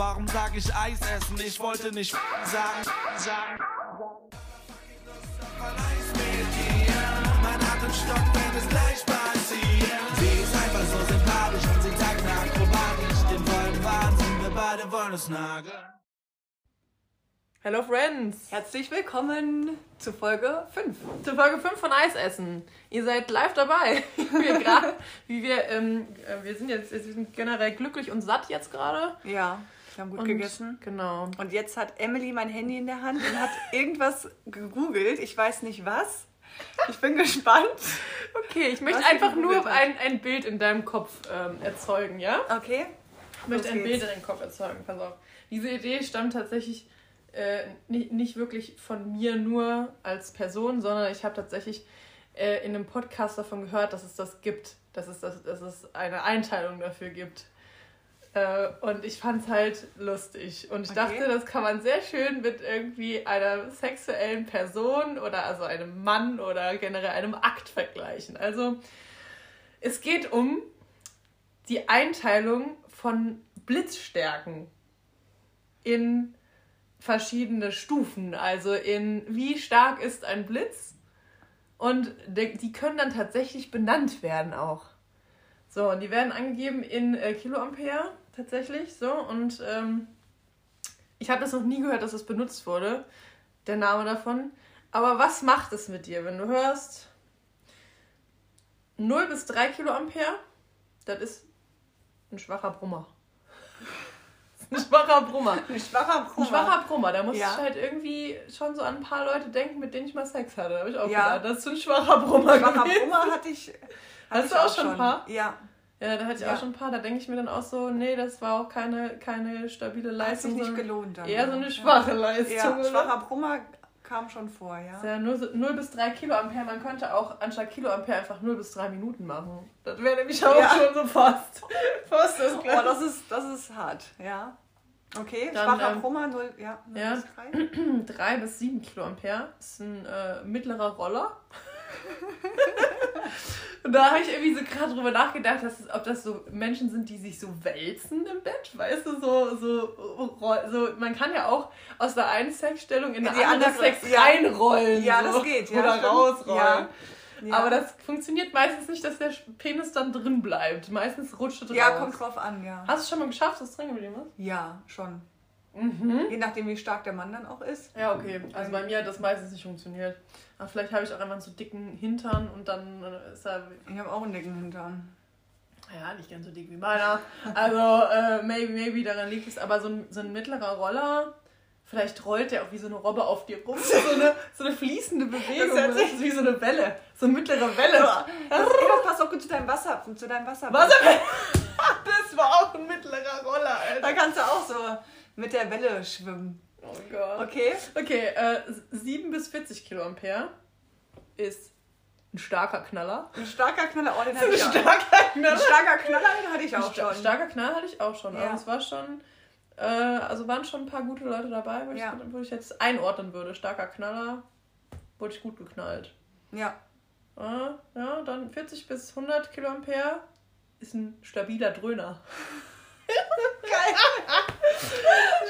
Warum sag ich Eis essen? Ich wollte nicht sagen, sagen. Mein Atem stockt, wenn es gleich passiert. Sie ist einfach so sympathisch und sie tagt akrobatisch. Den vollen Wahnsinn, wir beide wollen es nageln. Hello Friends! Herzlich willkommen zu Folge 5. Zu Folge 5 von Eisessen. Ihr seid live dabei. wir grad, wie wir, ähm, äh, wir sind jetzt, wir sind generell glücklich und satt jetzt gerade. Ja, wir haben gut Und- gegessen. Genau. Und jetzt hat Emily mein Handy in der Hand und hat irgendwas gegoogelt. Ich weiß nicht was. Ich bin gespannt. Okay, ich möchte einfach nur ein, ein Bild in deinem Kopf ähm, erzeugen, ja? Okay. Ich möchte Los ein geht's. Bild in deinem Kopf erzeugen, pass auf. Diese Idee stammt tatsächlich äh, nicht, nicht wirklich von mir nur als Person, sondern ich habe tatsächlich äh, in einem Podcast davon gehört, dass es das gibt, dass es, das, dass es eine Einteilung dafür gibt. Äh, und ich fand es halt lustig. Und ich Okay. dachte, das kann man sehr schön mit irgendwie einer sexuellen Person oder also einem Mann oder generell einem Akt vergleichen. Also es geht um die Einteilung von Blitzstärken in verschiedene Stufen. Also in wie stark ist ein Blitz und die können dann tatsächlich benannt werden auch. So, und die werden angegeben in äh, Kiloampere tatsächlich so und ähm, ich habe das noch nie gehört, dass es benutzt wurde, der Name davon. Aber was macht es mit dir, wenn du hörst 0 bis 3 Kiloampere? Das ist ein schwacher Brummer. Das ein schwacher Brummer. Ein schwacher Ein Brummer. schwacher Brummer, da muss Ja. ich halt irgendwie schon so an ein paar Leute denken, mit denen ich mal Sex hatte. Da habe ich auch Ja. gedacht, das ist ein schwacher Brummer Schwacher gewesen. Brummer hatte ich. hatte Hast ich du auch schon ein paar? Ja. Ja, da hatte ich Ja. auch schon ein paar. Da denke ich mir dann auch so, nee, das war auch keine, keine stabile Hat sich Leistung. nicht gelohnt dann. Eher so eine schwache Ja. Leistung. Ja, schwacher Brummer kam schon vor, ja. Ja, 0, 0 bis 3 Kiloampere. Man könnte auch anstatt Kiloampere einfach 0 bis 3 Minuten machen. Das wäre nämlich auch Ja. schon so fast. Fast das Oh, das ist, das ist hart, ja. Okay, Dann, schwacher ähm, Brummer, 0, ja, 0 ja. bis 3. 3 bis 7 Kiloampere ist ein äh, mittlerer Roller. Und da habe ich irgendwie so gerade drüber nachgedacht, dass ob das so Menschen sind, die sich so wälzen im Bett, weißt du, so, so, roll- so man kann ja auch aus der einen Sexstellung in In die die andere andere, Sex ja. reinrollen. Ja, so. das geht, ja, Oder stimmt. rausrollen. Ja. Ja. Aber das funktioniert meistens nicht, dass der Penis dann drin bleibt. Meistens rutscht es Ja, raus. kommt drauf an, ja. Hast du es schon mal geschafft, das drin geblieben ist? Ja, schon. Mhm. Je nachdem, wie stark der Mann dann auch ist. Ja, okay. Also bei mir hat das meistens nicht funktioniert. Aber vielleicht habe ich auch einfach einen so dicken Hintern und dann äh, ist er, Ich habe auch einen dicken Hintern. ja, nicht ganz so dick wie meiner. Also, äh, maybe, maybe daran liegt es. Aber so ein, so ein mittlerer Roller, vielleicht rollt der auch wie so eine Robbe auf dir rum. So eine, so eine fließende Bewegung. Das, ist wie so eine Welle. So eine mittlere Welle. Das, ey, das passt auch gut zu deinem Wasser, zu deinem Wasser. Was? Das war auch ein mittlerer Roller, Da Alter. kannst du auch so mit der Welle schwimmen. Oh Gott. Okay? Okay, äh, 7 bis 40 Kiloampere ist ein starker Knaller. Ein starker Knaller, oh, den hatte Ein ich auch. starker Knaller. Ein starker Knaller, den hatte ich auch schon. Starker Knall hatte ich auch schon. Ja. Aber es war schon, äh, also waren schon ein paar gute Leute dabei, wo, Ja. ich, wo ich jetzt einordnen würde. Starker Knaller, wurde ich gut geknallt. Ja. Ah, ja, dann 40 bis 100 Kiloampere ist ein stabiler Dröhner. Geil.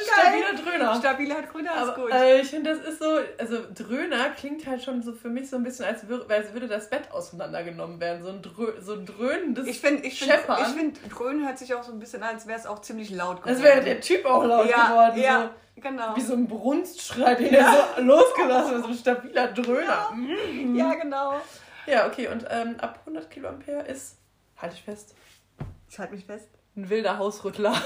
Stabiler Dröhner. Stabiler Grüner ist gut. äh, ich finde, das ist so, also Dröhner klingt halt schon so für mich so ein bisschen, als würde, als würde das Bett auseinandergenommen werden. So ein, Drö, so ein dröhnendes ich finde, ich finde, Scheppern. ich finde, Dröhnen hört sich auch so ein bisschen an, als wäre es auch ziemlich laut geworden. Als wäre der Typ auch laut ja, geworden. Ja, genau. So, wie so ein Brunstschrei, den er so losgelassen hat, so ein stabiler Dröhner. Mhm. Ja, genau. Ja, okay, und ähm, ab 100 Kiloampere ist, halte ich fest, Ich halte mich fest. Ein wilder Hausrüttler.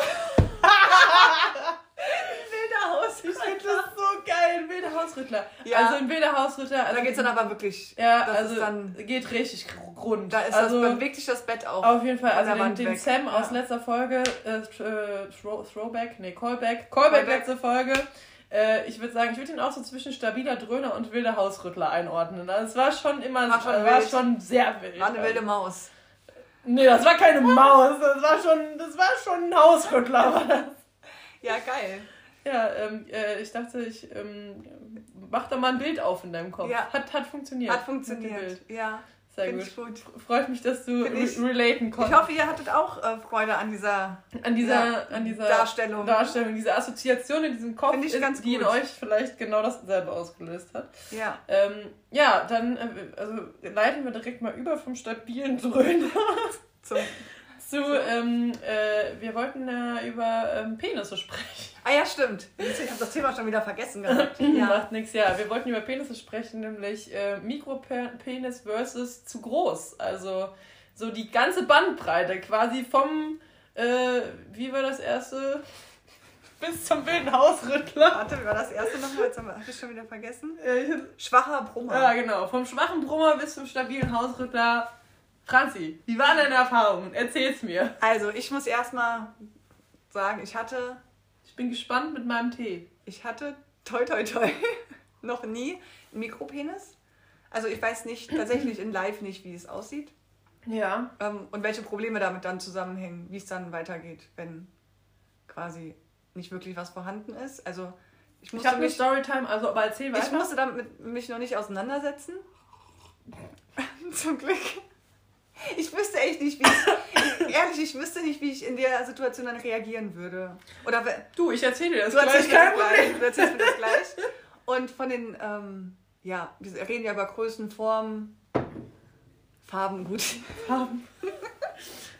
Wilder Haus. Ich finde das so geil, ein wilder Hausrüttler. Ja. Also ein wilder Hausrüttler. Also Da geht es dann aber wirklich. Ja, also dann, geht richtig grund. da ist also, das, bewegt sich das Bett auch. Auf jeden Fall, also den, den. Sam aus Ja. letzter Folge, äh, thr- äh, throw, Throwback, nee, Callback, Callback, Callback. letzte Folge. Äh, ich würde sagen, ich würde ihn auch so zwischen stabiler Dröhner und wilder Hausrüttler einordnen. Also es war schon immer, War schon war wild. schon sehr wild. War eine wilde Maus. Nee, das war keine Maus, das war schon, das war schon ein Hausrüttler. war das. Ja, geil. Ja, ähm, äh, ich dachte, ich ähm, mach da mal ein Bild auf in deinem Kopf. Ja. Hat, hat funktioniert. Hat funktioniert. Ja. Sehr gut. ich gut. Freut mich, dass du ich- re relaten konntest. Ich hoffe, ihr hattet auch äh, Freude an dieser. an dieser, Ja, an dieser Darstellung. Darstellung, diese Assoziation in diesem Kopf, ist, ganz die in gut. euch vielleicht genau dasselbe ausgelöst hat. Ja. Ähm, ja, dann äh, also leiten wir direkt mal über vom stabilen Dröhner Zum, zu, ähm, äh, wir wollten ja über ähm, Penisse sprechen. ah ja, stimmt. Ich habe das Thema schon wieder vergessen gehabt. Ja. Macht nichts, ja. Wir wollten über Penisse sprechen, nämlich äh, Mikropenis versus zu groß. Also so die ganze Bandbreite, quasi vom, äh, wie war das erste? Bis zum wilden Hausrüttler. Warte, wie war das erste nochmal? Jetzt habe ich schon wieder vergessen. Äh, Schwacher Brummer. Ja, genau. Vom schwachen Brummer bis zum stabilen Hausrüttler. Franzi, wie waren deine Erfahrungen? Erzähl's mir. Also, ich muss erstmal sagen, ich hatte, Ich bin gespannt mit meinem Tee. ich hatte, toi toi toi, noch nie einen Mikropenis. Also, ich weiß nicht, tatsächlich in live nicht, wie es aussieht. Ja. Ähm, und welche Probleme damit dann zusammenhängen, wie es dann weitergeht, wenn quasi nicht wirklich was vorhanden ist. Also, ich Ich musste, habe eine mich, Storytime, also aber erzähl ich weiter. musste damit mich noch nicht auseinandersetzen. Zum Glück. Ich wüsste echt nicht, wie ich, ehrlich, ich wüsste nicht, wie ich in der Situation dann reagieren würde. Oder Du, ich erzähle dir das du mir kein das gleich, du erzählst mir das gleich. Und von den, ähm, ja, wir reden ja über Größen, Formen, Farben, gut. Farben.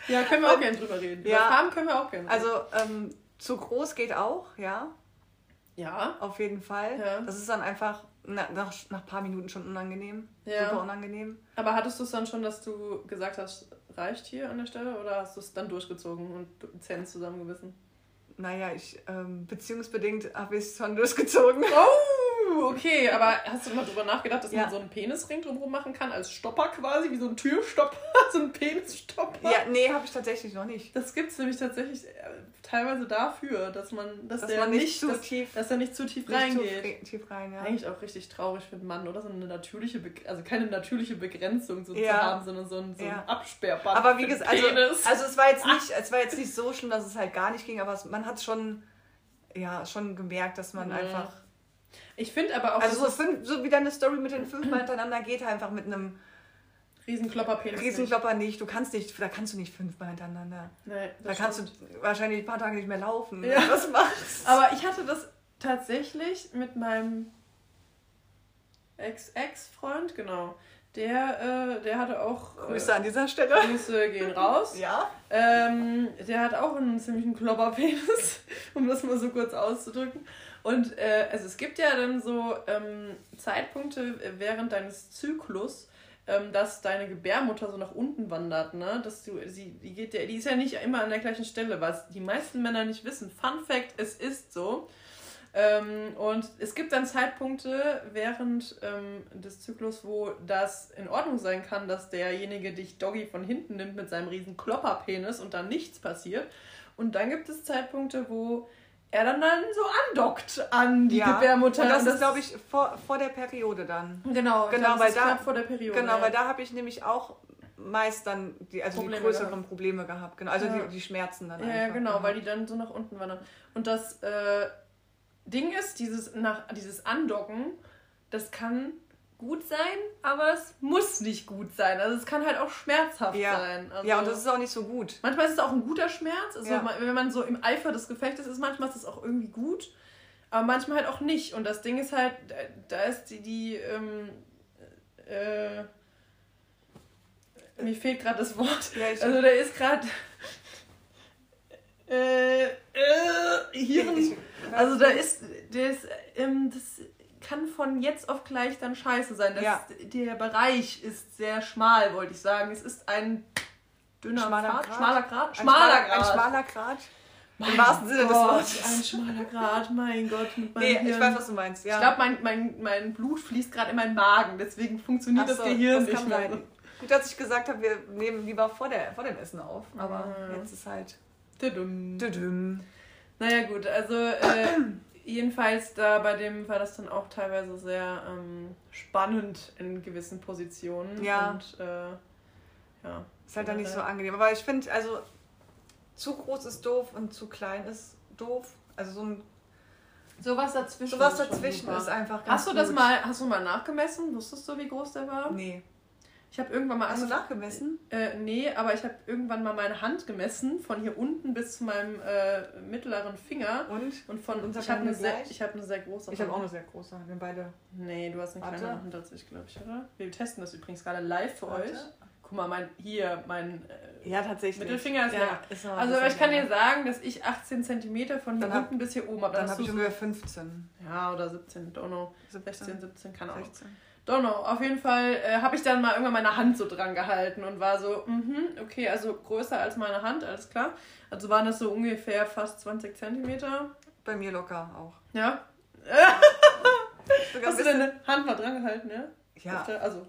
Ja, können wir auch gerne drüber reden. Ja. Über Farben können wir auch gerne. Also ähm, zu groß geht auch, ja, ja. auf jeden Fall. Ja. Das ist dann einfach na, nach, nach ein paar Minuten schon unangenehm. Ja. Super unangenehm. Aber hattest du es dann schon, dass du gesagt hast, reicht hier an der Stelle oder hast du es dann durchgezogen und Zähne zusammengebissen? Naja, ich, ähm, beziehungsbedingt habe ich es schon durchgezogen. Oh, okay, aber hast du mal drüber nachgedacht, dass Ja. man so einen Penisring drumherum machen kann, als Stopper quasi, wie so ein Türstopper, so ein Penisstopper? Ja, nee, habe ich tatsächlich noch nicht. Das gibt es nämlich tatsächlich äh, teilweise dafür, dass man, dass, Dass der man nicht nicht, zu dass, tief- dass er nicht zu tief Nicht reingeht. Zu tief rein, ja. Eigentlich auch richtig traurig für einen Mann, oder? So eine natürliche, Be also keine natürliche Begrenzung so Ja. zu haben, sondern so ein, so ein. Absperrband. Aber wie gesagt, also, also es war jetzt nicht, es war jetzt nicht so schlimm, dass es halt gar nicht ging, aber es, man hat schon, ja, schon gemerkt, dass man Mhm. einfach, ich finde aber auch, also so, fünf, so wie deine Story mit den fünfmal hintereinander geht einfach mit einem Riesenklopperpenis. Riesenklopper nicht. Du kannst nicht, da kannst du nicht fünfmal hintereinander. Nee, Da kannst stimmt. du wahrscheinlich ein paar Tage nicht mehr laufen. Ja. das machst. Aber ich hatte das tatsächlich mit meinem Ex-Ex-Freund, genau. Der, äh, der hatte auch. Grüße an dieser Stelle. Äh, Grüße gehen raus. Ja. Ähm, der hat auch einen ziemlichen Klopperpenis, um das mal so kurz auszudrücken. Und äh, also es gibt ja dann so ähm, Zeitpunkte während deines Zyklus, ähm, dass deine Gebärmutter so nach unten wandert, ne? Dass du, sie, die geht ja, die ist ja nicht immer an der gleichen Stelle, was die meisten Männer nicht wissen. Fun Fact, es ist so. Ähm, und es gibt dann Zeitpunkte während ähm, des Zyklus, wo das in Ordnung sein kann, dass derjenige dich Doggy von hinten nimmt mit seinem riesen Klopperpenis und dann nichts passiert. Und dann gibt es Zeitpunkte, wo er dann, dann so andockt an die ja. Gebärmutter. Und das, Und ist, glaube ich, vor, vor der Periode dann. Genau, Genau, das weil ist da- vor der Periode. Genau, ja. weil da habe ich nämlich auch meist dann die, also Probleme die größeren gehabt. Probleme gehabt. Genau. Also Ja. die, die Schmerzen dann Ja, einfach. genau, weil die dann so nach unten wandern. Und das äh, Ding ist, dieses, nach, dieses Andocken, das kann gut sein, aber es muss nicht gut sein. Also es kann halt auch schmerzhaft ja. sein. Also ja, und das ist auch nicht so gut. manchmal ist es auch ein guter Schmerz. Also Ja. wenn man so im Eifer des Gefechtes ist, manchmal ist es auch irgendwie gut, aber manchmal halt auch nicht. Und das Ding ist halt, da, da ist die, die ähm, äh, mir fehlt gerade das Wort. Ja, also der ist gerade äh, äh, Hirn. Also da ist, der ist, ähm, das kann von jetzt auf gleich dann scheiße sein. Das, Ja. Der Bereich ist sehr schmal, wollte ich sagen. Es ist ein dünner Schmaler Grat? schmaler Grad, Ein schmaler schmaler- Grad. Ein schmaler Grad. Mein Im wahrsten Sinne des Gott, Wortes. Ein schmaler Grad, mein Gott. Mit Nee, ich Hirn. weiß, was du meinst. Ja. Ich glaube, mein, mein, mein Blut fließt gerade in meinen Magen, deswegen funktioniert Ach das so, Gehirn das nicht mehr. sein. Gut, dass ich gesagt habe, wir nehmen lieber vor, der, vor dem Essen auf. Aber Mhm. jetzt ist halt. Tudum. Düdüm. Naja gut, also äh, jedenfalls da bei dem war das dann auch teilweise sehr ähm, spannend in gewissen Positionen. Ja. Und äh, ja. Ist halt dann nicht so angenehm. Aber ich finde, also zu groß ist doof und zu klein ist doof. Also so ein Sowas dazwischen. sowas ist dazwischen super. ist einfach ganz Hast du das gut. mal, hast du mal nachgemessen? Wusstest du, wie groß der war? Nee. Ich habe irgendwann mal Hast du nachgemessen? Äh, nee, aber ich habe irgendwann mal meine Hand gemessen, von hier unten bis zu meinem äh, mittleren Finger. Und? Und von Unser ich habe eine, sehr- ich hab eine sehr große Ich habe auch Hand. eine sehr große Hand. Wir beide. Nee, du hast eine Warte. kleinere Hand als ich, glaube ich, oder? Wir testen das übrigens gerade live für Warte. euch. Guck mal, mein, hier, mein äh, Ja, tatsächlich. Mittelfinger ist ja, länger. ist Also ich kann dir sagen, dass ich 18 cm von hier Dann unten bis hier oben habe. Dann hast habe ich ungefähr 15. Ja, oder 17, don't know. 16, 17, 17, keine Ahnung. 16. Don't know. Auf jeden Fall äh, habe ich dann mal irgendwann meine Hand so dran gehalten und war so, mhm, okay, also größer als meine Hand, alles klar. Also waren das so ungefähr fast 20 Zentimeter. Bei mir locker auch. Ja. Hast du deine Hand mal dran gehalten, ja? Ja. Der- Also,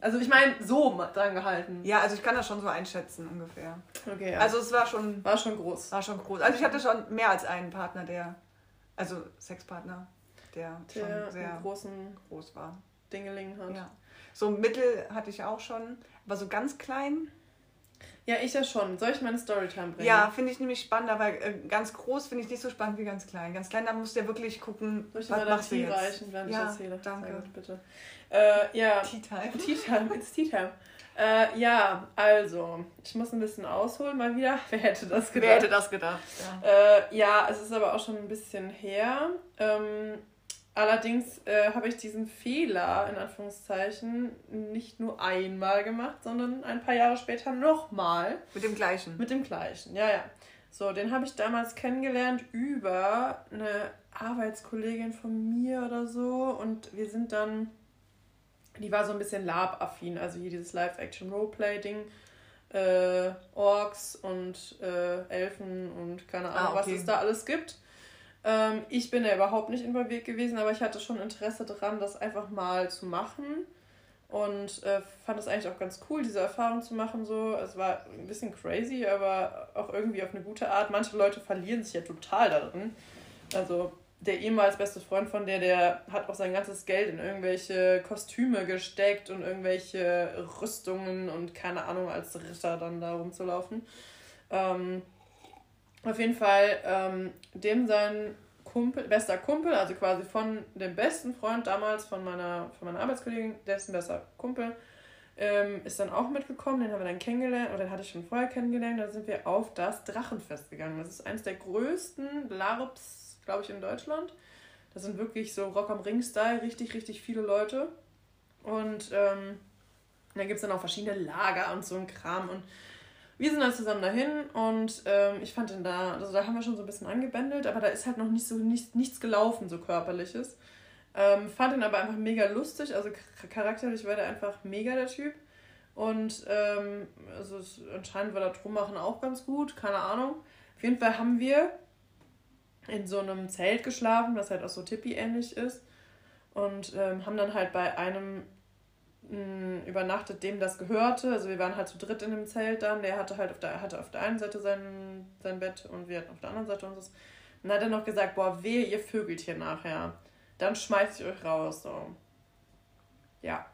also ich meine, so dran gehalten. ja, also ich kann das schon so einschätzen ungefähr. Okay, ja. Also es war schon, war schon groß. war schon groß. Also ich hatte schon mehr als einen Partner, der, also Sexpartner, der, Der schon sehr großen groß war. Dingeling hat. Ja. So mittel hatte ich auch schon, aber so ganz klein. Ja, ich ja schon. Soll ich meine Storytime bringen? Ja, finde ich nämlich spannender, weil äh, ganz groß finde ich nicht so spannend wie ganz klein. Ganz klein, da musst du ja wirklich gucken, Soll ich was machst du jetzt. reichen, während ja, ich erzähle? danke. Gut, bitte. Äh, ja. Tea Time. Tea Time, it's Tea Time. Äh, ja, also, ich muss ein bisschen ausholen mal wieder. Wer hätte das gedacht? Wer hätte das gedacht? Ja. Äh, ja, es ist aber auch schon ein bisschen her. Ähm, allerdings äh, habe ich diesen Fehler, in Anführungszeichen, nicht nur einmal gemacht, sondern ein paar Jahre später nochmal. Mit dem gleichen. Mit dem gleichen, ja, ja. So, den habe ich damals kennengelernt über eine Arbeitskollegin von mir oder so. Und wir sind dann, die war so ein bisschen Lab-affin, also hier dieses Live-Action-Roleplay-Ding. Äh, Orks und äh, Elfen und keine Ahnung, Ah, okay. was es da alles gibt. Ähm, ich bin da überhaupt nicht involviert gewesen, aber ich hatte schon Interesse daran, das einfach mal zu machen. Und äh, fand es eigentlich auch ganz cool, diese Erfahrung zu machen. So. Es war ein bisschen crazy, aber auch irgendwie auf eine gute Art. Manche Leute verlieren sich ja total da drin. Also der ehemals beste Freund von der, der hat auch sein ganzes Geld in irgendwelche Kostüme gesteckt und irgendwelche Rüstungen und keine Ahnung, als Ritter dann da rumzulaufen. Ähm, auf jeden Fall, ähm, dem sein Kumpel, bester Kumpel, also quasi von dem besten Freund damals von meiner, von meiner Arbeitskollegin, dessen bester Kumpel, ähm, ist dann auch mitgekommen. Den haben wir dann kennengelernt, oder den hatte ich schon vorher kennengelernt. Da sind wir auf das Drachenfest gegangen. Das ist eines der größten LARPs, glaube ich, in Deutschland. Das sind wirklich so Rock am Ring-Style, richtig, richtig viele Leute. Und ähm, dann gibt es dann auch verschiedene Lager und so ein Kram. Und wir sind dann zusammen dahin und ähm, ich fand den da, also da haben wir schon so ein bisschen angebändelt, aber da ist halt noch nicht so nicht, nichts gelaufen, so körperliches. Ähm, fand ihn aber einfach mega lustig, also ch- charakterlich war der einfach mega der Typ. Und ähm, also es, anscheinend war das Rummachen auch ganz gut, keine Ahnung. Auf jeden Fall haben wir in so einem Zelt geschlafen, was halt auch so Tippi-ähnlich ist. Und ähm, haben dann halt bei einem übernachtet, dem das gehörte. Also wir waren halt zu dritt in dem Zelt dann. Der hatte halt auf der, hatte auf der einen Seite sein, sein Bett und wir hatten auf der anderen Seite unseres. Und dann hat er noch gesagt, boah, wehe, ihr vögelt hier nachher. Dann schmeiß ich euch raus. So. Ja.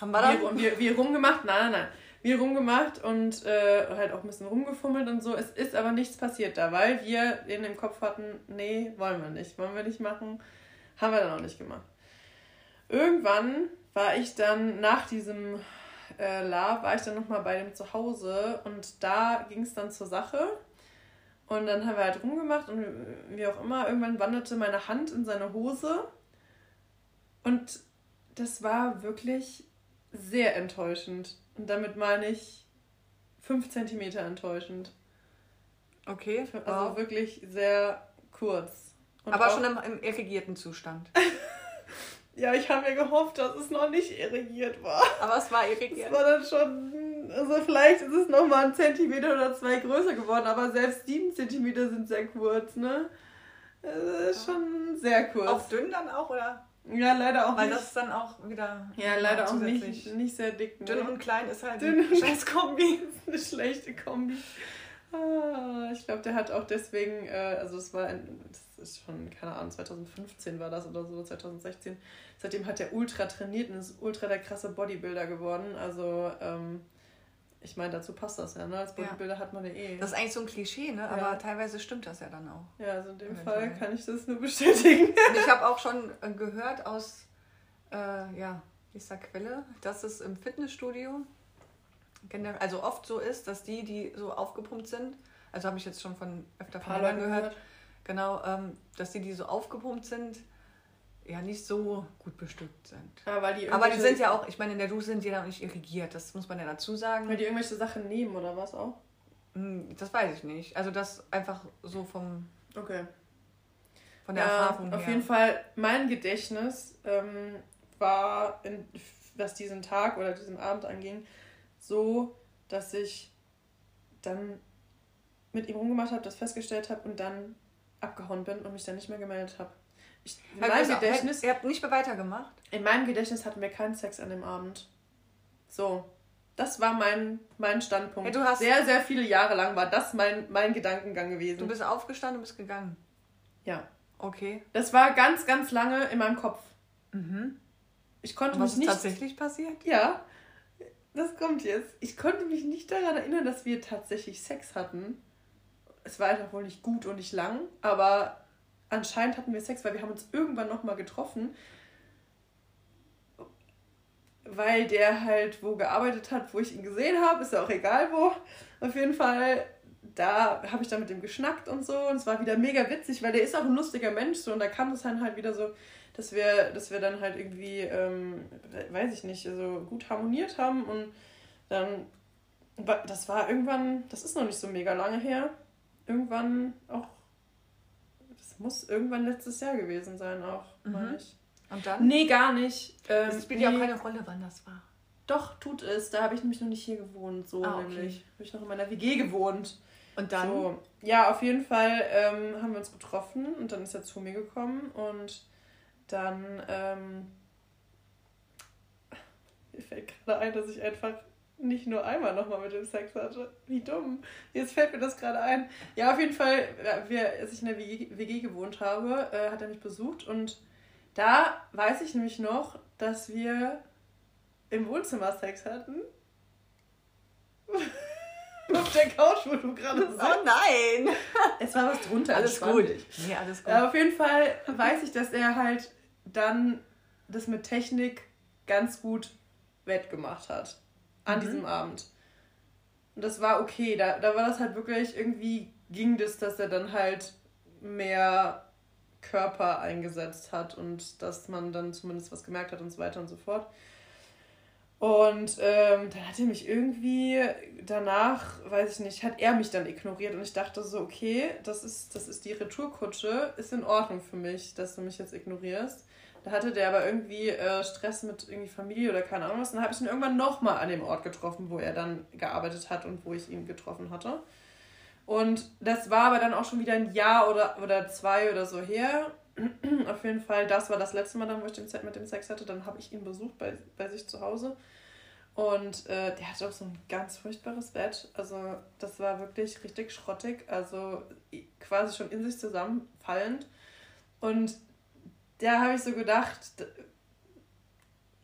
Haben wir dann? Wir, wir, wir rumgemacht, nein, nein, nein. Wir rumgemacht und äh, halt auch ein bisschen rumgefummelt und so. Es ist aber nichts passiert da, weil wir in dem Kopf hatten, nee, wollen wir nicht, wollen wir nicht machen. Haben wir dann auch nicht gemacht. Irgendwann war ich dann nach diesem äh, Lab, war ich dann nochmal bei dem zu Hause und da ging es dann zur Sache. Und dann haben wir halt rumgemacht und wie auch immer, irgendwann wanderte meine Hand in seine Hose. Und das war wirklich sehr enttäuschend. Und damit meine ich 5 cm enttäuschend. Okay. Also wow. wirklich sehr kurz. Und Aber schon im, im irrigierten Zustand. Ja, ich habe mir gehofft, dass es noch nicht irrigiert war. Aber es war Es irrigiert. war dann schon, also vielleicht ist es noch mal ein Zentimeter oder zwei größer geworden, aber selbst sieben Zentimeter sind sehr kurz, ne? Also ist schon sehr kurz. Auch dünn dann auch, oder? ja, leider auch Weil nicht. das ist dann auch wieder. ja, leider auch nicht, nicht sehr dick. Ne? Dünn und klein ist halt Dünn ein und- scheiß Kombi. eine schlechte Kombi. Ah, ich glaube, der hat auch deswegen, äh, also das war, ein, ist schon, keine Ahnung, 2015 war das oder so, 2016. Seitdem hat er ultra trainiert und ist ultra der krasse Bodybuilder geworden. Also, ähm, ich meine, dazu passt das ja, ne? Als Ja. Bodybuilder hat man ja eh. Das ist eigentlich so ein Klischee, ne? Aber Ja. teilweise stimmt das ja dann auch. ja, also in dem Eventuell. Fall kann ich das nur bestätigen. Und ich habe auch schon äh, gehört aus äh, ja, da Quelle, dass es im Fitnessstudio generell, also oft so ist, dass die, die so aufgepumpt sind, also habe ich jetzt schon von öfter von gehört, gehört. Genau, ähm, dass die, die so aufgepumpt sind, ja nicht so gut bestückt sind. Ja, die Aber die sind ja auch, ich meine, in der Dusche sind die ja auch nicht irrigiert, das muss man ja dazu sagen. Weil die irgendwelche Sachen nehmen oder was auch? Hm, Das weiß ich nicht. Also das einfach so vom, Okay. von der ja, Erfahrung auf her. jeden Fall, mein Gedächtnis ähm, war, in, was diesen Tag oder diesen Abend anging, so, dass ich dann mit ihm rumgemacht habe, das festgestellt habe und dann abgehauen bin und mich dann nicht mehr gemeldet habe. Ich, in, Halt, meinem also, Gedächtnis, Ihr habt nicht mehr weitergemacht? in meinem Gedächtnis hatten wir keinen Sex an dem Abend. So. Das war mein, mein Standpunkt. Hast- sehr, sehr viele Jahre lang war das mein, mein Gedankengang gewesen. Du bist aufgestanden und bist gegangen. ja. Okay. Das war ganz, ganz lange in meinem Kopf. Mhm. Ich konnte Und was mich ist nicht. tatsächlich passiert? Ja, das kommt jetzt. Ich konnte mich nicht daran erinnern, dass wir tatsächlich Sex hatten. Es war einfach wohl nicht gut und nicht lang, aber anscheinend hatten wir Sex, weil wir haben uns irgendwann nochmal getroffen. Weil der halt wo gearbeitet hat, wo ich ihn gesehen habe, ist ja auch egal wo. Auf jeden Fall, da habe ich dann mit dem geschnackt und so. Und es war wieder mega witzig, weil der ist auch ein lustiger Mensch so. Und da kam es dann halt wieder so, dass wir, dass wir dann halt irgendwie, ähm, weiß ich nicht, also gut harmoniert haben und dann, das war irgendwann, das ist noch nicht so mega lange her, irgendwann auch, das muss irgendwann letztes Jahr gewesen sein auch, Mhm. meine ich. Und dann? Nee, gar nicht. Ähm, Es spielt ja auch keine Rolle, wann das war. Doch, tut es. Da habe ich nämlich noch nicht hier gewohnt, so Ah, okay. nämlich. Habe ich noch in meiner WG gewohnt. Und dann? So. Ja, auf jeden Fall ähm, haben wir uns getroffen und dann ist er zu mir gekommen und dann ähm, mir fällt gerade ein, dass ich einfach nicht nur einmal nochmal mit dem Sex hatte. Wie dumm. Jetzt fällt mir das gerade ein. Ja, auf jeden Fall, wir, als ich in der WG, WG gewohnt habe, äh, hat er mich besucht und da weiß ich nämlich noch, dass wir im Wohnzimmer Sex hatten. Auf der Couch, wo du gerade sitzt. Oh nein! Es war was drunter. Alles gut. Nee, alles gut. Ja, auf jeden Fall weiß ich, dass er halt dann das mit Technik ganz gut wettgemacht hat. An Mhm. diesem Abend. Und das war okay. Da, da war das halt wirklich, irgendwie ging das, dass er dann halt mehr Körper eingesetzt hat und dass man dann zumindest was gemerkt hat und so weiter und so fort. Und ähm, dann hat er mich irgendwie danach, weiß ich nicht, hat er mich dann ignoriert und ich dachte so, okay, das ist, das ist die Retourkutsche, ist in Ordnung für mich, dass du mich jetzt ignorierst. Da hatte der aber irgendwie äh, Stress mit irgendwie Familie oder keine Ahnung was. Und dann habe ich ihn irgendwann nochmal an dem Ort getroffen, wo er dann gearbeitet hat und wo ich ihn getroffen hatte. Und das war aber dann auch schon wieder ein Jahr oder, oder zwei oder so her. Auf jeden Fall, das war das letzte Mal dann, wo ich den, Se- mit dem Sex hatte. Dann habe ich ihn besucht bei, bei sich zu Hause. Und äh, der hatte auch so ein ganz furchtbares Bett. Also das war wirklich richtig schrottig. Also quasi schon in sich zusammenfallend. Und da habe ich so gedacht,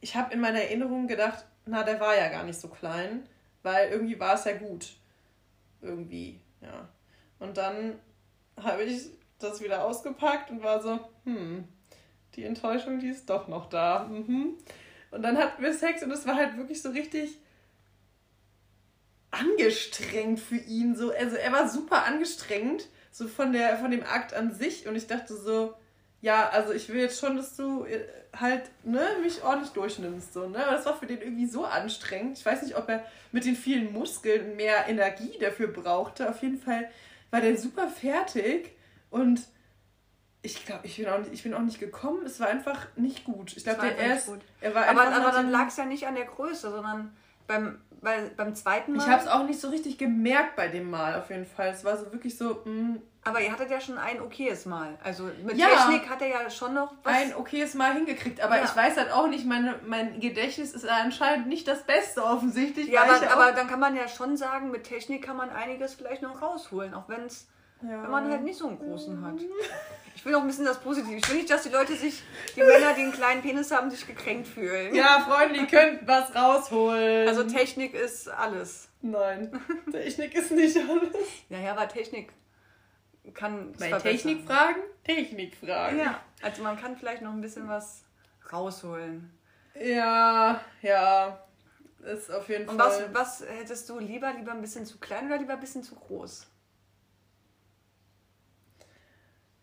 ich habe in meiner Erinnerung gedacht, na, der war ja gar nicht so klein, weil irgendwie war es ja gut. Irgendwie, ja. Und dann habe ich das wieder ausgepackt und war so, hm, die Enttäuschung, die ist doch noch da. Mhm. Und dann hatten wir Sex und es war halt wirklich so richtig angestrengt für ihn. So. Also er war super angestrengt, so von, der, von dem Akt an sich. Und ich dachte so, ja, also ich will jetzt schon, dass du äh, halt ne, mich ordentlich durchnimmst. So, ne? Aber das war für den irgendwie so anstrengend. Ich weiß nicht, ob er mit den vielen Muskeln mehr Energie dafür brauchte. Auf jeden Fall war der super fertig und ich glaube, ich, bin auch nicht- ich bin auch nicht gekommen. Es war einfach nicht gut. Ich glaube, war der einfach nicht erst. gut. Er war Aber, aber dann lag es ja nicht an der Größe, sondern beim, bei, beim zweiten Mal. Ich habe es auch nicht so richtig gemerkt bei dem Mal auf jeden Fall. Es war so wirklich so, mh, aber ihr hattet ja schon ein okayes Mal. Also mit Ja. Technik hat er ja schon noch was. ein okayes Mal hingekriegt. Aber Ja. ich weiß halt auch nicht, meine, mein Gedächtnis ist anscheinend nicht das Beste offensichtlich. ja, aber, auch- aber dann kann man ja schon sagen, mit Technik kann man einiges vielleicht noch rausholen, auch wenn's, ja. wenn man halt nicht so einen großen hat. Ich will auch ein bisschen das Positive. Ich will nicht, dass die Leute sich, die Männer, die einen kleinen Penis haben, sich gekränkt fühlen. Ja, Freunde, ihr könnt was rausholen. Also Technik ist alles. Nein, Technik ist nicht alles. Naja, aber Technik kann Bei. Technikfragen? Technikfragen. Ja, also man kann vielleicht noch ein bisschen was rausholen. Ja, ja. Ist auf jeden Und Fall. was, was hättest du lieber? Lieber ein bisschen zu klein oder lieber ein bisschen zu groß?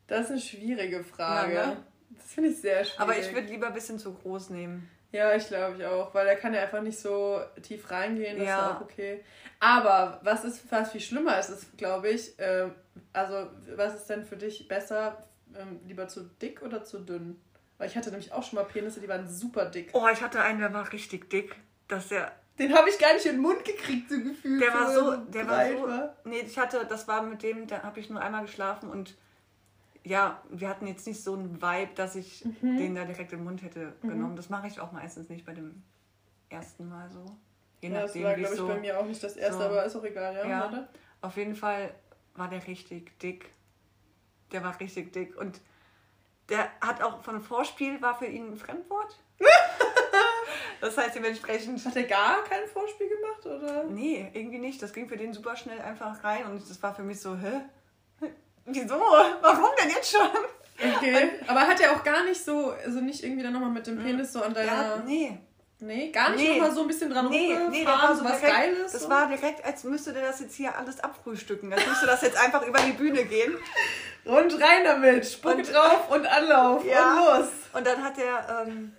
Das ist eine schwierige Frage. Ja, ne? Das finde ich sehr schwierig. Aber ich würde lieber ein bisschen zu groß nehmen. Ja, ich glaube ich auch, weil er kann ja einfach nicht so tief reingehen, das Ja. ist ja auch okay. Aber was ist fast viel schlimmer ist, ist, glaube ich, ähm, also was ist denn für dich besser, ähm, lieber zu dick oder zu dünn? Weil ich hatte nämlich auch schon mal Penisse, die waren super dick. Oh, ich hatte einen, der war richtig dick. Dass der. Den habe ich gar nicht in den Mund gekriegt, so gefühlt. Der war so. er Der war so. Nee, ich hatte, das war mit dem, da habe ich nur einmal geschlafen und ja, wir hatten jetzt nicht so einen Vibe, dass ich Mhm. den da direkt im Mund hätte genommen. Das mache ich auch meistens nicht bei dem ersten Mal so. Je Ja, das nachdem, war, wie glaube ich, so. bei mir auch nicht das erste, so- aber ist auch egal, ja. Ja. Auf jeden Fall war der richtig dick. Der war richtig dick. Und der hat auch von Vorspiel war für ihn ein Fremdwort. das heißt dementsprechend. Hat er gar kein Vorspiel gemacht, oder? Nee, irgendwie nicht. Das ging für den super schnell einfach rein und das war für mich so, hä? Wieso? Warum denn jetzt schon? Okay. Aber hat er auch gar nicht so, also nicht irgendwie dann nochmal mit dem Penis so an deiner... Ja, nee. Nee, gar nicht Nee. nochmal so ein bisschen dran Nee, rumgefahren, nee, so was direkt, Geiles. Das so? war direkt, als müsste der das jetzt hier alles abfrühstücken. Als müsste das jetzt einfach über die Bühne gehen. Und rein damit, Spucke Und- drauf und Anlauf Ja. und los. Und dann hat der, ähm,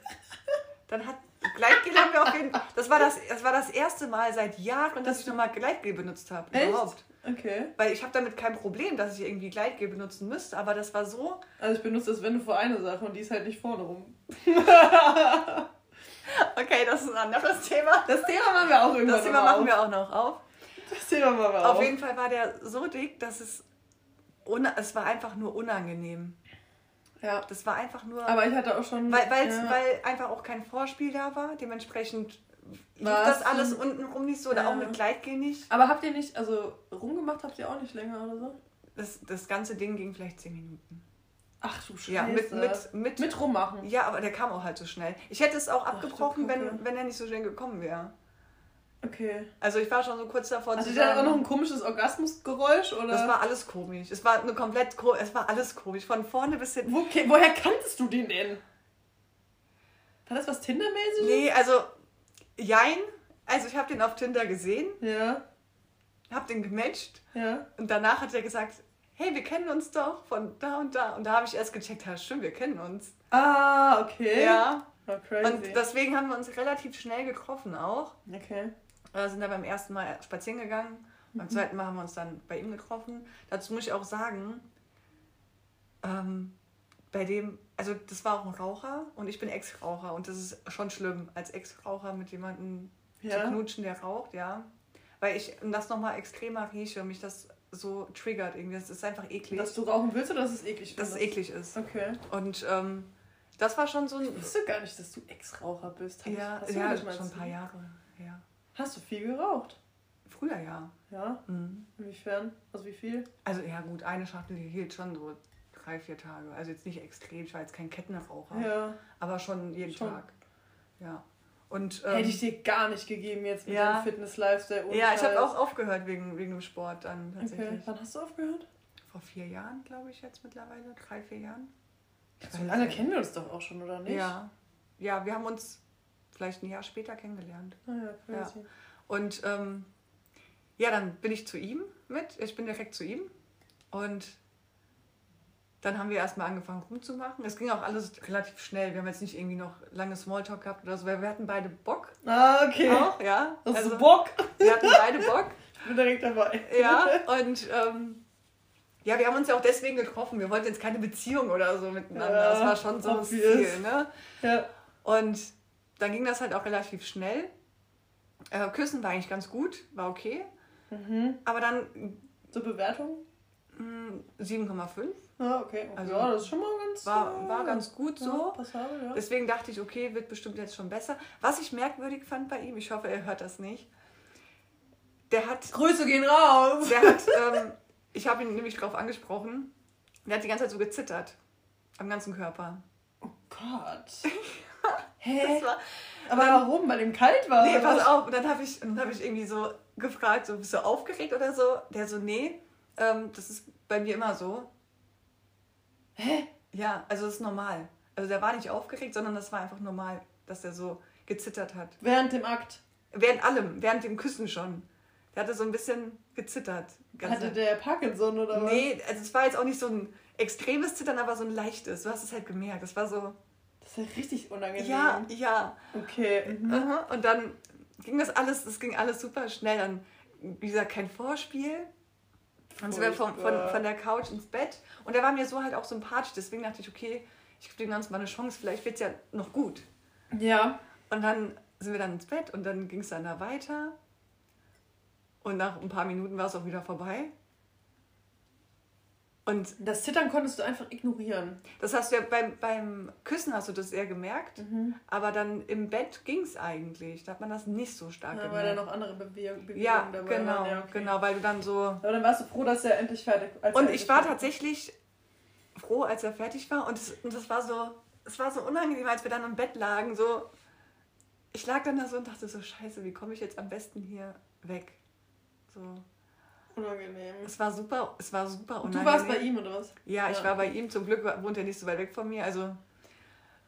dann hat Gleitgel haben wir auf jeden Fall. Das war das, das war das erste Mal seit Jahren, dass ich nochmal Gleitgel benutzt habe. Echt? Überhaupt. Okay. Weil ich habe damit kein Problem, dass ich irgendwie Gleitgel benutzen müsste, aber das war so. Also ich benutze das, wenn du vor eine Sache und die ist halt nicht vorne rum. Okay, das ist ein anderes Thema. Das Thema machen wir auch irgendwann Das Thema machen auf. wir auch noch auf. Das Thema machen wir Auf auch. jeden Fall war der so dick, dass es. Es war einfach nur unangenehm. Ja. Das war einfach nur. Aber ich hatte auch schon... weil, ja. weil einfach auch kein Vorspiel da war. Dementsprechend War's das alles unten rum nicht so. Oder Ja. auch mit Gleitgel nicht. Aber habt ihr nicht, also rumgemacht habt ihr auch nicht länger oder so? Das, das ganze Ding ging vielleicht 10 Minuten. Ach du Scheiße. Ja, mit, mit, mit, Mit rummachen. Ja, aber der kam auch halt so schnell. Ich hätte es auch Ach, abgebrochen, wenn, wenn er nicht so schnell gekommen wäre. Okay. Also ich war schon so kurz davor Hatte zu der auch noch sagen, ein komisches Orgasmusgeräusch oder? das war alles komisch. Es war eine komplett, ko- es war alles komisch. Von vorne bis hinten. Okay, woher kanntest du den denn? War das was Tindermäßiges? Nee, also, jein. Also ich habe den auf Tinder gesehen, Ja, habe den gematcht ja. und danach hat er gesagt, hey, wir kennen uns doch von da und da. Und da habe ich erst gecheckt, ja stimmt, wir kennen uns. Ah, okay. Ja. Oh. Und deswegen haben wir uns relativ schnell getroffen auch. okay. Wir sind da beim ersten Mal spazieren gegangen. Beim zweiten Mal haben wir uns dann bei ihm getroffen. Dazu muss ich auch sagen, ähm, bei dem, also das war auch ein Raucher und ich bin Ex-Raucher und das ist schon schlimm, als Ex-Raucher mit jemandem zu Ja. knutschen, der raucht, ja. Weil ich das nochmal extremer rieche und mich das so triggert irgendwie. Das ist einfach eklig, Dass du rauchen willst oder dass es eklig dass es eklig ist. Okay. Und ähm, das war schon so ein. Ich wusste gar nicht, dass du Ex-Raucher bist. Hab ich- Ja, du ja schon ein paar? Jahre her. Hast du viel geraucht? Früher ja. Ja. Mhm. Inwiefern? Also wie viel? Also ja gut, eine Schachtel hielt schon so drei, vier Tage. Also jetzt nicht extrem, ich war jetzt kein Kettenraucher, Ja. aber schon jeden Schon. Tag. Ja. Und ähm, Hätte ich dir gar nicht gegeben jetzt mit ja. deinem Fitness-Lifestyle. ja, ich habe auch aufgehört wegen, wegen dem Sport dann Okay. tatsächlich. Wann hast du aufgehört? Vor vier Jahren, glaube ich, jetzt mittlerweile. Drei, vier Jahren. So lange kennen wir uns doch auch schon, oder nicht? Ja. Ja, wir haben uns vielleicht ein Jahr später kennengelernt. Ah, ja, crazy. Und ähm, ja, dann bin ich zu ihm mit. Ich bin direkt zu ihm. Und dann haben wir erstmal angefangen rumzumachen. Es ging auch alles relativ schnell. Wir haben jetzt nicht irgendwie noch lange Smalltalk gehabt oder so, weil wir hatten beide Bock. Ah, okay. Auch, ja. Also, du Bock? wir hatten beide Bock. Ich bin direkt dabei. Ja. Und ähm, ja, wir haben uns ja auch deswegen getroffen. Wir wollten jetzt keine Beziehung oder so miteinander. Ja, das war schon so obvious. Ziel, ne? Ja. Und dann ging das halt auch relativ schnell. Äh, Küssen war eigentlich ganz gut, war okay. Mhm. Aber dann Zur Bewertung? mh, 7,5. Ah, okay. Also, ja, das ist schon mal ganz... War, äh, war ganz gut Ja, so. passabel, ja. Deswegen dachte ich, okay, wird bestimmt jetzt schon besser. Was ich merkwürdig fand bei ihm, ich hoffe, er hört das nicht. Der hat, Grüße gehen raus! der hat, ähm, ich habe ihn nämlich drauf angesprochen, der hat die ganze Zeit so gezittert. Am ganzen Körper. Oh Gott. Hä? Das war, Aber warum? Weil ihm kalt war? nee, pass auf. Und dann habe ich, dann hab ich irgendwie so gefragt, so, bist du aufgeregt oder so? Der so, nee, ähm, das ist bei mir immer so. Hä? Ja, also das ist normal. Also der war nicht aufgeregt, sondern das war einfach normal. dass er so gezittert hat. Während dem Akt. Während allem, während dem Küssen schon. Der hatte so ein bisschen gezittert. Hatte der Parkinson oder was? Nee, also es war jetzt auch nicht so ein extremes Zittern, aber so ein leichtes. Du hast es halt gemerkt. Das war so. Das ist ja richtig unangenehm. Ja, ja. Okay. Mhm. Und dann ging das alles, das ging alles super schnell. Dann, wie gesagt, kein Vorspiel. Dann sind wir von, von, von der Couch ins Bett. Und er war mir so halt auch sympathisch. Deswegen dachte ich, okay, ich gebe dem Ganzen mal eine Chance. Vielleicht wird es ja noch gut. Ja. Und dann sind wir dann ins Bett und dann ging es dann da weiter. Und nach ein paar Minuten war es auch wieder vorbei. Und Das Zittern konntest du einfach ignorieren. das hast du ja beim, beim Küssen hast du das eher gemerkt. Aber dann im Bett ging es eigentlich. Da hat man das nicht so stark Ja, weil da gemerkt. noch andere Bewegung, Bewegungen Ja, dabei genau, waren. Ja, okay. genau, weil du dann so. Aber dann warst du froh, dass er endlich fertig als er Und ich war tatsächlich froh, als er fertig war. Und, es, und das war so, es war so unangenehm, als wir dann im Bett lagen. So, ich lag dann da so und dachte so, scheiße, wie komme ich jetzt am besten hier weg? So, Unangenehm. es war super, es war super unangenehm. du warst bei ihm oder was? Ja, ich Ja. war bei ihm. Zum Glück wohnt er nicht so weit weg von mir. Also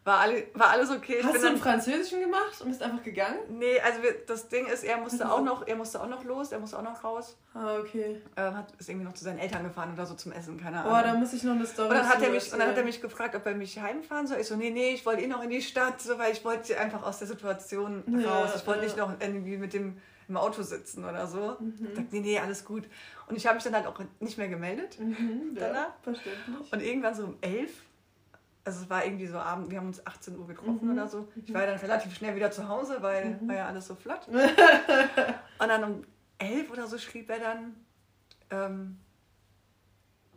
war, alle, war alles okay. Ich Hast du einen Französischen gemacht und bist einfach gegangen? Nee, also wir, das Ding ist, er musste auch noch, er musste auch noch los, er musste auch noch raus. Ah, okay. Ähm, hat, ist irgendwie noch zu seinen Eltern gefahren oder so zum Essen, keine Ahnung. Boah, da muss ich noch eine Story und dann, hat er mich, und dann hat er mich gefragt, ob er mich heimfahren soll. Ich so, nee, nee, ich wollte eh noch in die Stadt, so, weil ich wollte einfach aus der Situation Ja, raus. Ich wollte ja. nicht noch irgendwie mit dem im Auto sitzen oder so. Mhm. Ich dachte, nee, nee, alles gut. Und ich habe mich dann halt auch nicht mehr gemeldet. Mhm, ja, danach. verständlich. Und irgendwann so um elf, also es war irgendwie so Abend, wir haben uns 18 Uhr getroffen Mhm. oder so. Ich war ja dann relativ schnell wieder zu Hause, weil war ja alles so flott. Und dann um elf oder so schrieb er dann, ähm,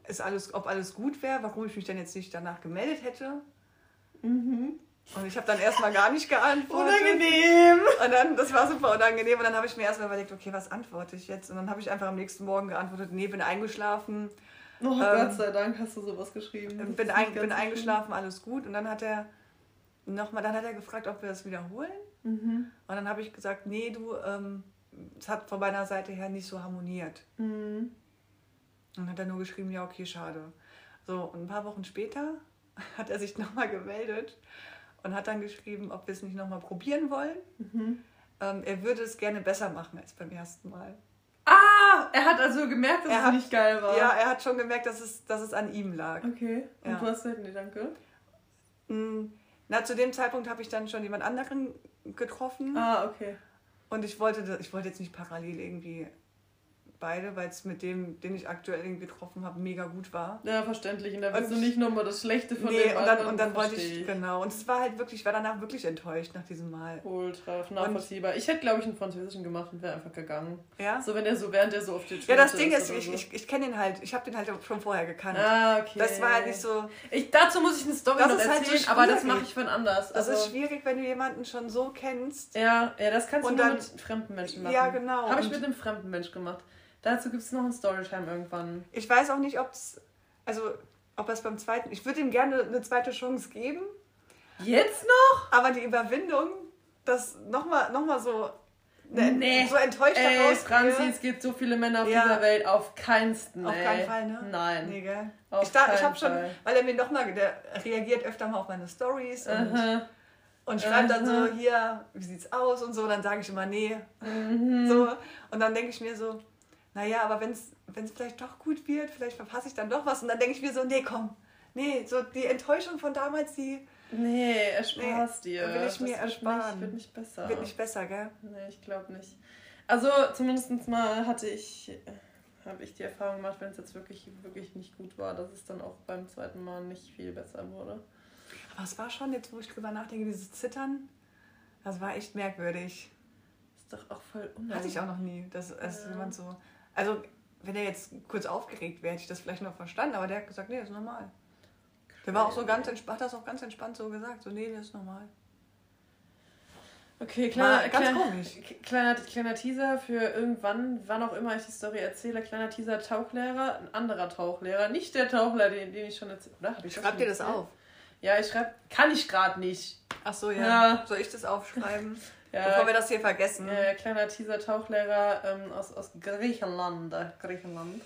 ist alles, ob alles gut wäre, warum ich mich denn jetzt nicht danach gemeldet hätte. Mhm. Und ich habe dann erstmal gar nicht geantwortet. Unangenehm. Und dann, das war super unangenehm. Und dann habe ich mir erstmal überlegt, okay, was antworte ich jetzt? Und dann habe ich einfach am nächsten Morgen geantwortet, nee, bin eingeschlafen. Oh Ähm, Gott sei Dank hast du sowas geschrieben. Das bin, ein, bin eingeschlafen, alles gut. Und dann hat er nochmal, dann hat er gefragt, ob wir das wiederholen. Mhm. Und dann habe ich gesagt, nee, du, ähm, es hat von meiner Seite her nicht so harmoniert. Mhm. Und dann hat er nur geschrieben, ja, okay, schade. So, und ein paar Wochen später hat er sich nochmal gemeldet und hat dann geschrieben, ob wir es nicht nochmal probieren wollen. Mhm. Ähm, er würde es gerne besser machen als beim ersten Mal. Ah, er hat also gemerkt, dass Er es hat- nicht geil war. Ja, er hat schon gemerkt, dass es, dass es an ihm lag. Okay. Und Ja. du hast gesagt, nee, danke. Mm, Na, zu dem Zeitpunkt habe ich dann schon jemand anderen getroffen. Ah, okay. Und ich wollte, ich wollte jetzt nicht parallel irgendwie beide, weil es mit dem, den ich aktuell irgendwie getroffen habe, mega gut war. Ja, verständlich. Und da willst Und- du nicht nochmal das Schlechte von nee, dem und dann, anderen, und dann wollte ich, genau. Und es war halt wirklich, ich war danach wirklich enttäuscht nach diesem Mal. Ultra nachvollziehbar. Ich hätte, glaube ich, einen Französischen gemacht und wäre einfach gegangen. Ja? So, wenn der so, während der so auf die Ja, das Ding ist, ich, so. ich, ich kenne den halt, ich habe den halt schon vorher gekannt. Ah, okay. Das war halt nicht so, Ich, dazu muss ich eine Story Das noch ist halt so erzählen, aber das mache ich von anders. das also, ist schwierig, wenn du jemanden schon so kennst. Ja, ja, das kannst Und du nur dann- mit fremden Menschen machen. Ja, genau. Habe ich Und- mit einem fremden Mensch gemacht. Dazu gibt es noch ein Storytime irgendwann. Ich weiß auch nicht, ob es, also, ob es beim zweiten, ich würde ihm gerne eine zweite Chance geben, Jetzt noch? aber die Überwindung, das nochmal noch mal so, ne, Nee. so enttäuscht Ey, daraus. Franzi, es gibt so viele Männer auf Ja. dieser Welt. Auf keinsten. Auf ey. keinen Fall, ne? Nein. Nee, gell? Auf ich dachte, ich habe schon, weil er mir nochmal, der reagiert öfter mal auf meine Stories und, Aha. und schreibt dann Aha. so, hier, wie sieht's aus und so, dann sage ich immer, nee. Mhm. So. Und dann denke ich mir so, naja, aber wenn es vielleicht doch gut wird, vielleicht verpasse ich dann doch was. Und dann denke ich mir so, nee, komm. Nee, so die Enttäuschung von damals, die Nee, erspar's Nee, dir. will ich Das mir wird ersparen. Nicht, wird nicht besser. wird nicht besser, gell? Nee, ich glaube nicht. Also zumindest mal hatte ich, habe ich die Erfahrung gemacht, wenn es jetzt wirklich, wirklich nicht gut war, dass es dann auch beim zweiten Mal nicht viel besser wurde. Aber es war schon, jetzt wo ich drüber nachdenke, dieses Zittern, das war echt merkwürdig. Ist doch auch voll unangenehm. Hatte ich auch noch nie, dass, dass Ja. jemand so. Also, wenn er jetzt kurz aufgeregt wäre, hätte ich das vielleicht noch verstanden, aber der hat gesagt, nee, das ist normal. Der war auch so ganz entspannt, hat das auch ganz entspannt so gesagt, so, nee, das ist normal. Okay, kleiner, ganz kleiner, komisch. kleiner, kleiner Teaser für irgendwann, wann auch immer ich die Story erzähle. Kleiner Teaser, Tauchlehrer, ein anderer Tauchlehrer. Nicht der Tauchlehrer, den, den ich schon erzählt habe. Schreib schon dir das erzählt? auf. Ja, ich schreibe. Kann ich gerade nicht. Ach so, ja. Ja. Soll ich das aufschreiben? Ja, Bevor wir das hier vergessen. äh, kleiner Teaser, Tauchlehrer ähm, aus, aus Griechenland. Griechenland.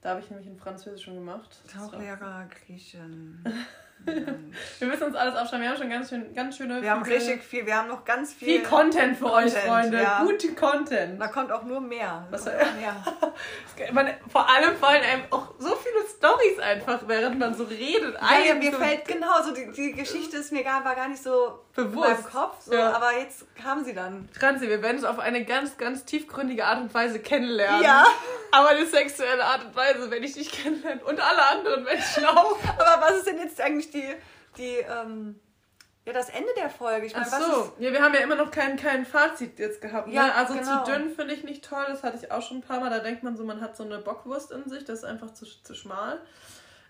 Da habe ich nämlich in Französisch schon gemacht. Tauchlehrer Griechen. Wir müssen uns alles aufschreiben. Wir haben schon ganz, schön, ganz schöne. Wir haben richtig viel, wir haben noch ganz viel. viel Content für euch, Content, Freunde. ja. Gute Content. Da kommt auch nur mehr. Was- mehr. Man, vor allem fallen einem auch so viele Stories einfach, während man so redet. Ja, mir so fällt genau so, die, die Geschichte ist mir gar, war gar nicht so Bewusst. meinem Kopf, so, Ja. aber jetzt kam sie dann. Franzi, wir werden es auf eine ganz, ganz tiefgründige Art und Weise kennenlernen. Ja. Aber eine sexuelle Art und Weise, wenn ich dich kennenlerne. Und alle anderen Menschen auch. Aber was ist denn jetzt eigentlich die, die ähm, ja, das Ende der Folge? Ich Ach meine, was so, ja, wir haben ja immer noch kein, kein Fazit jetzt gehabt. Ja, ne? Also genau. zu dünn finde ich nicht toll, das hatte ich auch schon ein paar Mal. Da denkt man so, man hat so eine Bockwurst in sich, das ist einfach zu, zu schmal.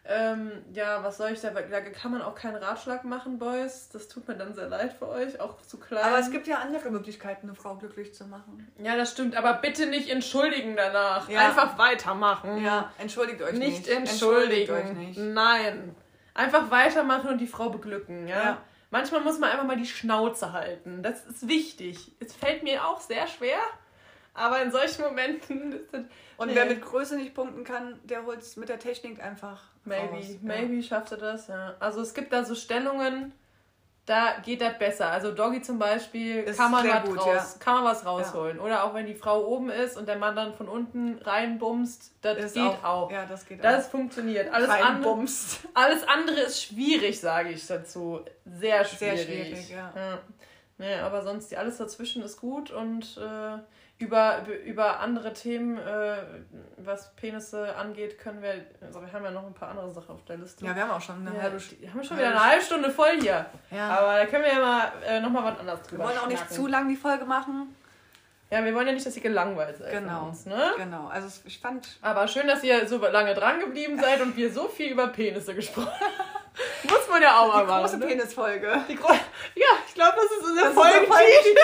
Ähm, ja, was soll ich da? Da kann man auch keinen Ratschlag machen, Boys. Das tut mir dann sehr leid für euch, auch zu klein. aber es gibt ja andere Möglichkeiten, eine Frau glücklich zu machen. ja, das stimmt, aber bitte nicht entschuldigen danach. Ja. Einfach weitermachen. Ja, entschuldigt euch nicht. Nicht entschuldigen. euch nicht. Nein. Einfach weitermachen und die Frau beglücken, ja? Ja. Manchmal muss man einfach mal die Schnauze halten. Das ist wichtig. Es fällt mir auch sehr schwer, aber in solchen Momenten. Und Nee. wer mit Größe nicht punkten kann, der holt es mit der Technik einfach Maybe, raus. maybe schafft er das, ja. Also es gibt da so Stellungen, da geht das besser. Also Doggy zum Beispiel, Ist kann man gut, raus, ja. kann man was rausholen. Oder auch wenn die Frau oben ist und der Mann dann von unten reinbumst, das Ist geht auch. Ja, das geht Das auch. funktioniert. Alles andere, alles andere ist schwierig, sage ich dazu. Sehr Sehr schwierig. schwierig, ja. Nee, aber sonst, alles dazwischen ist gut und äh, über, über andere Themen, äh, was Penisse angeht, können wir, also wir haben ja noch ein paar andere Sachen auf der Liste. Ja, wir haben auch schon eine Ja, halbe Stunde. haben schon wieder eine halbe Stunde voll hier. Ja. Aber da können wir ja mal äh, nochmal was anderes wir drüber wollen auch nicht schnacken. zu lang die Folge machen. Ja, wir wollen ja nicht, dass ihr gelangweilt seid Genau. uns, ne? Genau. Also ich fand. Aber schön, dass ihr so lange dran geblieben seid und wir so viel über Penisse gesprochen haben. Muss man ja auch mal Die machen. große ne? Penisfolge. Die Gro ja, ich glaube, das ist unser Das ist unser Folgentitel.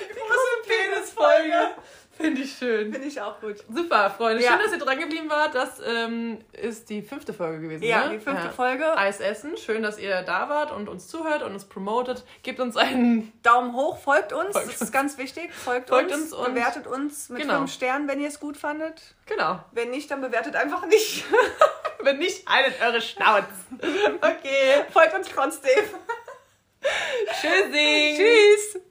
Die große Penisfolge. Finde ich schön. Finde ich auch gut. Super, Freunde. Ja. Schön, dass ihr dran geblieben wart. Das ähm, ist die fünfte Folge gewesen. Ja, ne? die fünfte Ja. Folge. Eis essen. Schön, dass ihr da wart und uns zuhört und uns promotet. Gebt uns einen. Daumen hoch, folgt uns. Folgt das uns. ist ganz wichtig. Folgt, Folgt uns, uns und- bewertet uns mit Genau. fünf Sternen, wenn ihr es gut fandet. Genau. Wenn nicht, dann bewertet einfach nicht. Wenn nicht, haltet eure Schnauze. Okay. folgt uns trotzdem. Tschüssi. Tschüss.